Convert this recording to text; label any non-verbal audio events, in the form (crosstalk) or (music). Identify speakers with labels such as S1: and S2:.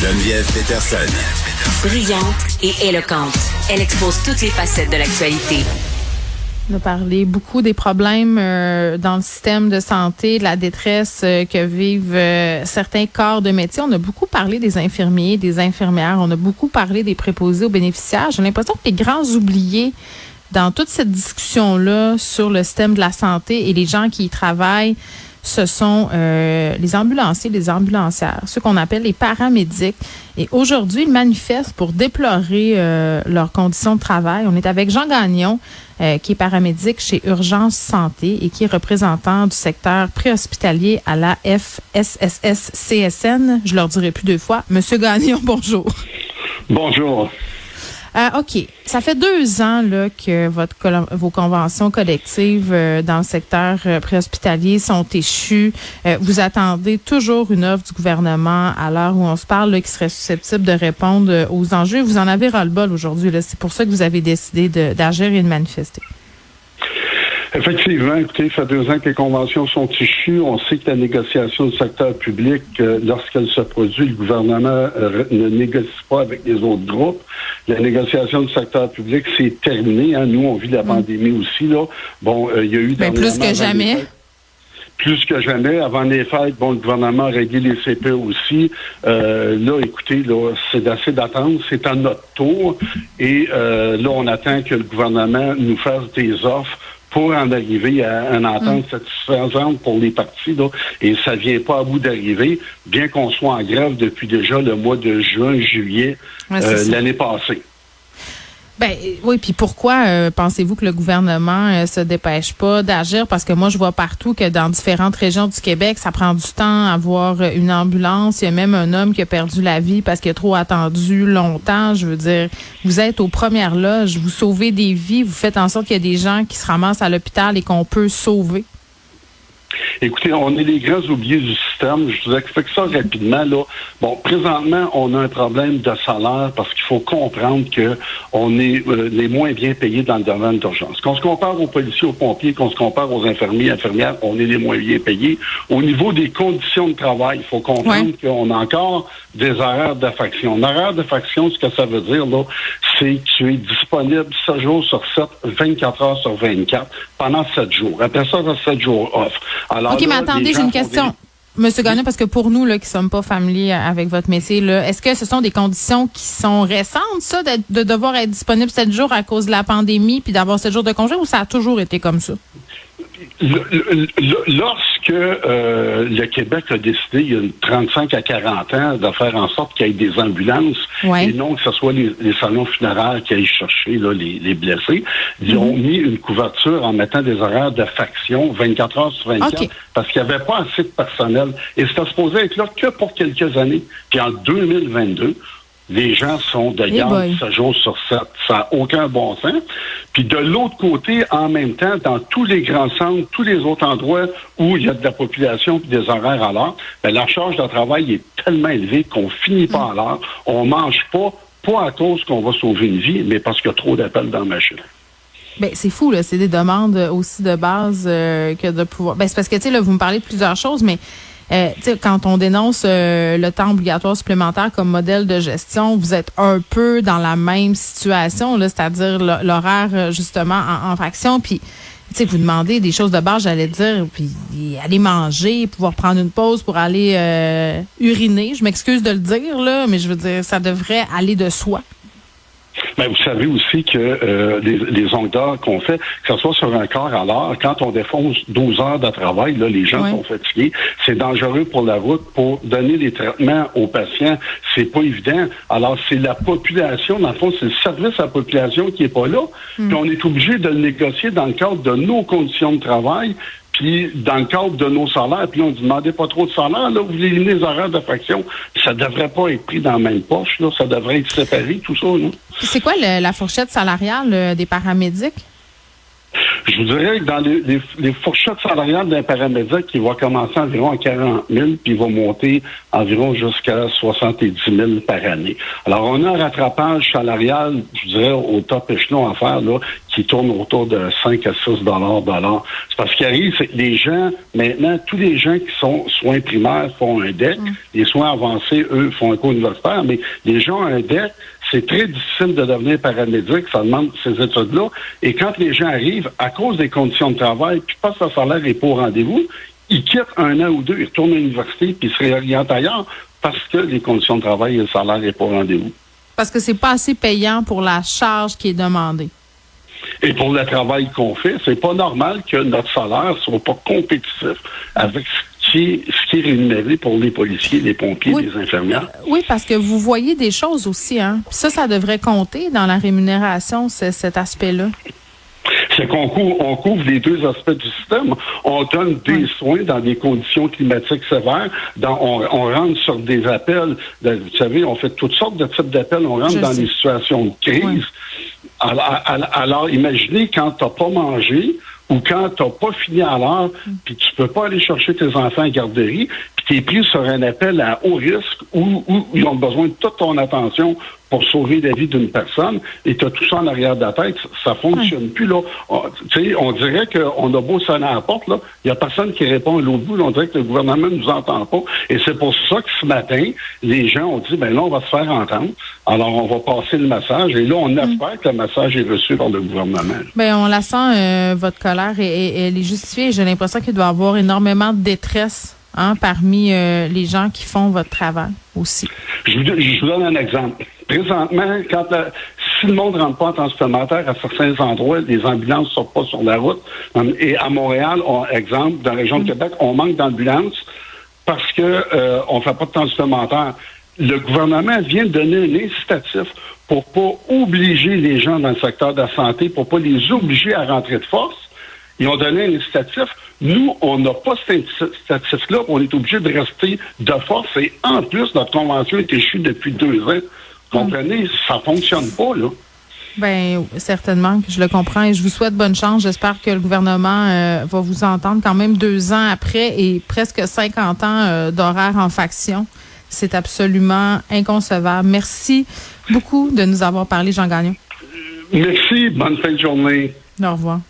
S1: Geneviève Peterson.
S2: Brillante et éloquente, elle expose toutes les facettes de l'actualité.
S3: On a parlé beaucoup des problèmes euh, dans le système de santé, de la détresse euh, que vivent euh, certains corps de métier. On a beaucoup parlé des infirmiers, des infirmières. On a beaucoup parlé des préposés aux bénéficiaires. J'ai l'impression que les grands oubliés dans toute cette discussion-là sur le système de la santé et les gens qui y travaillent, ce sont euh, les ambulanciers, les ambulancières, ceux qu'on appelle les paramédics. Et aujourd'hui, ils manifestent pour déplorer euh, leurs conditions de travail. On est avec Jean Gagnon, euh, qui est paramédic chez Urgence Santé et qui est représentant du secteur préhospitalier à la FSSS-CSN. Je leur dirai plus deux fois. Monsieur Gagnon, (laughs) bonjour.
S4: Bonjour.
S3: Euh, OK. Ça fait deux ans là, que votre vos conventions collectives euh, dans le secteur euh, préhospitalier sont échues. vous attendez toujours une offre du gouvernement à l'heure où on se parle là, qui serait susceptible de répondre aux enjeux. Vous en avez ras-le-bol aujourd'hui. C'est pour ça que vous avez décidé d'agir et de manifester.
S4: Effectivement, écoutez, ça fait deux ans que les conventions sont issues. On sait que la négociation du secteur public, euh, lorsqu'elle se produit, le gouvernement euh, ne négocie pas avec les autres groupes. La négociation du secteur public, c'est terminé. Hein. Nous, on vit la mm. pandémie aussi. Là. Bon, euh, il y a eu...
S3: Mais plus que jamais
S4: plus que jamais. Avant les fêtes, bon, le gouvernement a réglé les CP aussi. là, écoutez, là, c'est assez d'attendre. C'est à notre tour. Et là, on attend que le gouvernement nous fasse des offres pour en arriver à une entente mm. satisfaisante pour les partis. Là, et ça vient pas à bout d'arriver, bien qu'on soit en grève depuis déjà le mois de juin, juillet euh, l'année passée.
S3: Ben oui, puis pourquoi euh, pensez-vous que le gouvernement euh, se dépêche pas d'agir? Parce que moi, je vois partout que dans différentes régions du Québec, ça prend du temps à avoir une ambulance. Il y a même un homme qui a perdu la vie parce qu'il a trop attendu longtemps. Je veux dire, vous êtes aux premières loges, vous sauvez des vies, vous faites en sorte qu'il y a des gens qui se ramassent à l'hôpital et qu'on peut sauver.
S4: Écoutez, on est les grands oubliés du système. Je vous explique ça rapidement. Là. Bon, présentement, on a un problème de salaire parce qu'il faut comprendre que on est euh, les moins bien payés dans le domaine d'urgence. Quand on se compare aux policiers, aux pompiers, qu'on se compare aux infirmiers, infirmières, on est les moins bien payés. Au niveau des conditions de travail, il faut comprendre qu'on a encore des horaires de faction. Horaire de faction, ce que ça veut dire, là, c'est que tu es disponible 7 jours sur 7, 24 heures sur 24 pendant 7 jours. Après ça, tu 7 jours off.
S3: Alors, OK, mais attendez, j'ai une question. Monsieur Gagnon, parce que pour nous là, qui sommes pas familiers avec votre métier, est-ce que ce sont des conditions qui sont récentes, ça, de, devoir être disponible 7 jours à cause de la pandémie, puis d'avoir 7 jours de congé, ou ça a toujours été comme ça?
S4: Lorsque euh, le Québec a décidé, il y a 35 à 40 ans, de faire en sorte qu'il y ait des ambulances et non que ce soit les, salons funéraires qui aillent chercher les, blessés, ils ont mhm. mis une couverture en mettant des horaires de faction 24 heures sur 24 parce qu'il n'y avait pas assez de personnel. Et c'était supposé être là que pour quelques années. Puis en 2022, les gens sont de garde 7 jours sur 7. Ça n'a aucun bon sens. Puis de l'autre côté, en même temps, dans tous les grands centres, tous les autres endroits où il y a de la population et des horaires à l'heure, ben, la charge de travail est tellement élevée qu'on finit pas à l'heure. On mange pas, pas à cause qu'on va sauver une vie, mais parce qu'il y a trop d'appels dans la machine.
S3: Ben, c'est fou, là. C'est des demandes aussi de base euh, que de pouvoir. Ben, c'est parce que, tu sais, là, vous me parlez de plusieurs choses, mais euh, quand on dénonce euh, le temps obligatoire supplémentaire comme modèle de gestion, vous êtes un peu dans la même situation, c'est-à-dire l'horaire euh, justement en, fraction. Puis, vous demandez des choses de base, j'allais dire, puis aller manger, pouvoir prendre une pause pour aller uriner. Je m'excuse de le dire là, mais je veux dire, ça devrait aller de soi.
S4: Mais vous savez aussi que euh, les, les ondes d'heure qu'on fait, que ce soit sur un corps à l'heure, quand on défonce 12 heures de travail, là, les gens sont fatigués. C'est dangereux pour la route. Pour donner des traitements aux patients, c'est pas évident. Alors, c'est la population, dans le fond, c'est le service à la population qui est pas là. Hmm. Puis on est obligé de le négocier dans le cadre de nos conditions de travail. Puis, dans le cadre de nos salaires, puis on ne demandait pas trop de salaire, là, vous éliminez les horaires de fraction. Ça ne devrait pas être pris dans la même poche, là. Ça devrait être séparé, tout ça,
S3: C'est quoi la fourchette salariale euh, des paramédics?
S4: Je vous dirais que dans les, fourchettes salariales d'un paramédic, qui va commencer environ à 40 000, puis il va monter environ jusqu'à 70 000 par année. Alors, on a un rattrapage salarial, je dirais, au top échelon à faire, là, qui tourne autour de 5 à 6 dollars C'est parce qu'il arrive, c'est que les gens, maintenant, tous les gens qui sont soins primaires font un DEC. Mm. Les soins avancés, eux, font un cours universitaire, mais les gens ont un DEC, c'est très difficile de devenir paramédic, ça demande ces études-là. Et quand les gens arrivent, à cause des conditions de travail, puis pas leur salaire n'est pas au rendez-vous, ils quittent un an ou deux, ils retournent à l'université, puis ils se réorientent ailleurs parce que les conditions de travail et le salaire n'est pas au rendez-vous.
S3: Parce que c'est pas assez payant pour la charge qui est demandée.
S4: Et pour le travail qu'on fait, c'est pas normal que notre salaire soit pas compétitif avec ce ce qui est rémunéré pour les policiers, les pompiers, les infirmières.
S3: Euh, oui, parce que vous voyez des choses aussi, hein. Ça, ça devrait compter dans la rémunération, cet aspect-là
S4: c'est qu'on couvre, on couvre les deux aspects du système. On donne des soins dans des conditions climatiques sévères. Dans, on, rentre sur des appels. vous savez, on fait toutes sortes de types d'appels. On rentre dans des situations de crise. Alors, imaginez quand tu n'as pas mangé ou quand tu n'as pas fini à l'heure, mm. puis tu peux pas aller chercher tes enfants à garderie, tu es pris sur un appel à haut risque où, où, ils ont besoin de toute ton attention pour sauver la vie d'une personne, et tu as tout ça en arrière de la tête, ça fonctionne plus. là. On, on dirait qu'on a beau sonner à la porte, là, il n'y a personne qui répond à l'autre bout, on dirait que le gouvernement ne nous entend pas. Et c'est pour ça que ce matin, les gens ont dit, ben là, on va se faire entendre. Alors, on va passer le message. Et là, on mm. espère que le message est reçu par le gouvernement.
S3: Ben, on la sent, euh, votre colère, et, elle est justifiée. J'ai l'impression qu'il doit y avoir énormément de détresse hein, parmi euh, les gens qui font votre travail aussi?
S4: Je vous, donne un exemple. Présentement, quand si le monde ne rentre pas en temps supplémentaire à certains endroits, les ambulances ne sortent pas sur la route. Et à Montréal, on, exemple, dans la région de mm. Québec, on manque d'ambulances parce que euh, on fait pas de temps supplémentaire le gouvernement vient de donner un incitatif pour pas obliger les gens dans le secteur de la santé, pour pas les obliger à rentrer de force. Ils ont donné un incitatif. Nous, on n'a pas cet incitatif-là. On est obligé de rester de force. Et en plus, notre convention est échue depuis deux ans. Vous comprenez? Ça fonctionne pas, là.
S3: Ben certainement que je le comprends et je vous souhaite bonne chance. J'espère que le gouvernement euh, va vous entendre quand même deux ans après et presque 50 ans euh, d'horaire en faction. C'est absolument inconcevable. Merci beaucoup de nous avoir parlé, Jean Gagnon.
S4: Merci. Bonne fin de journée.
S3: Au revoir.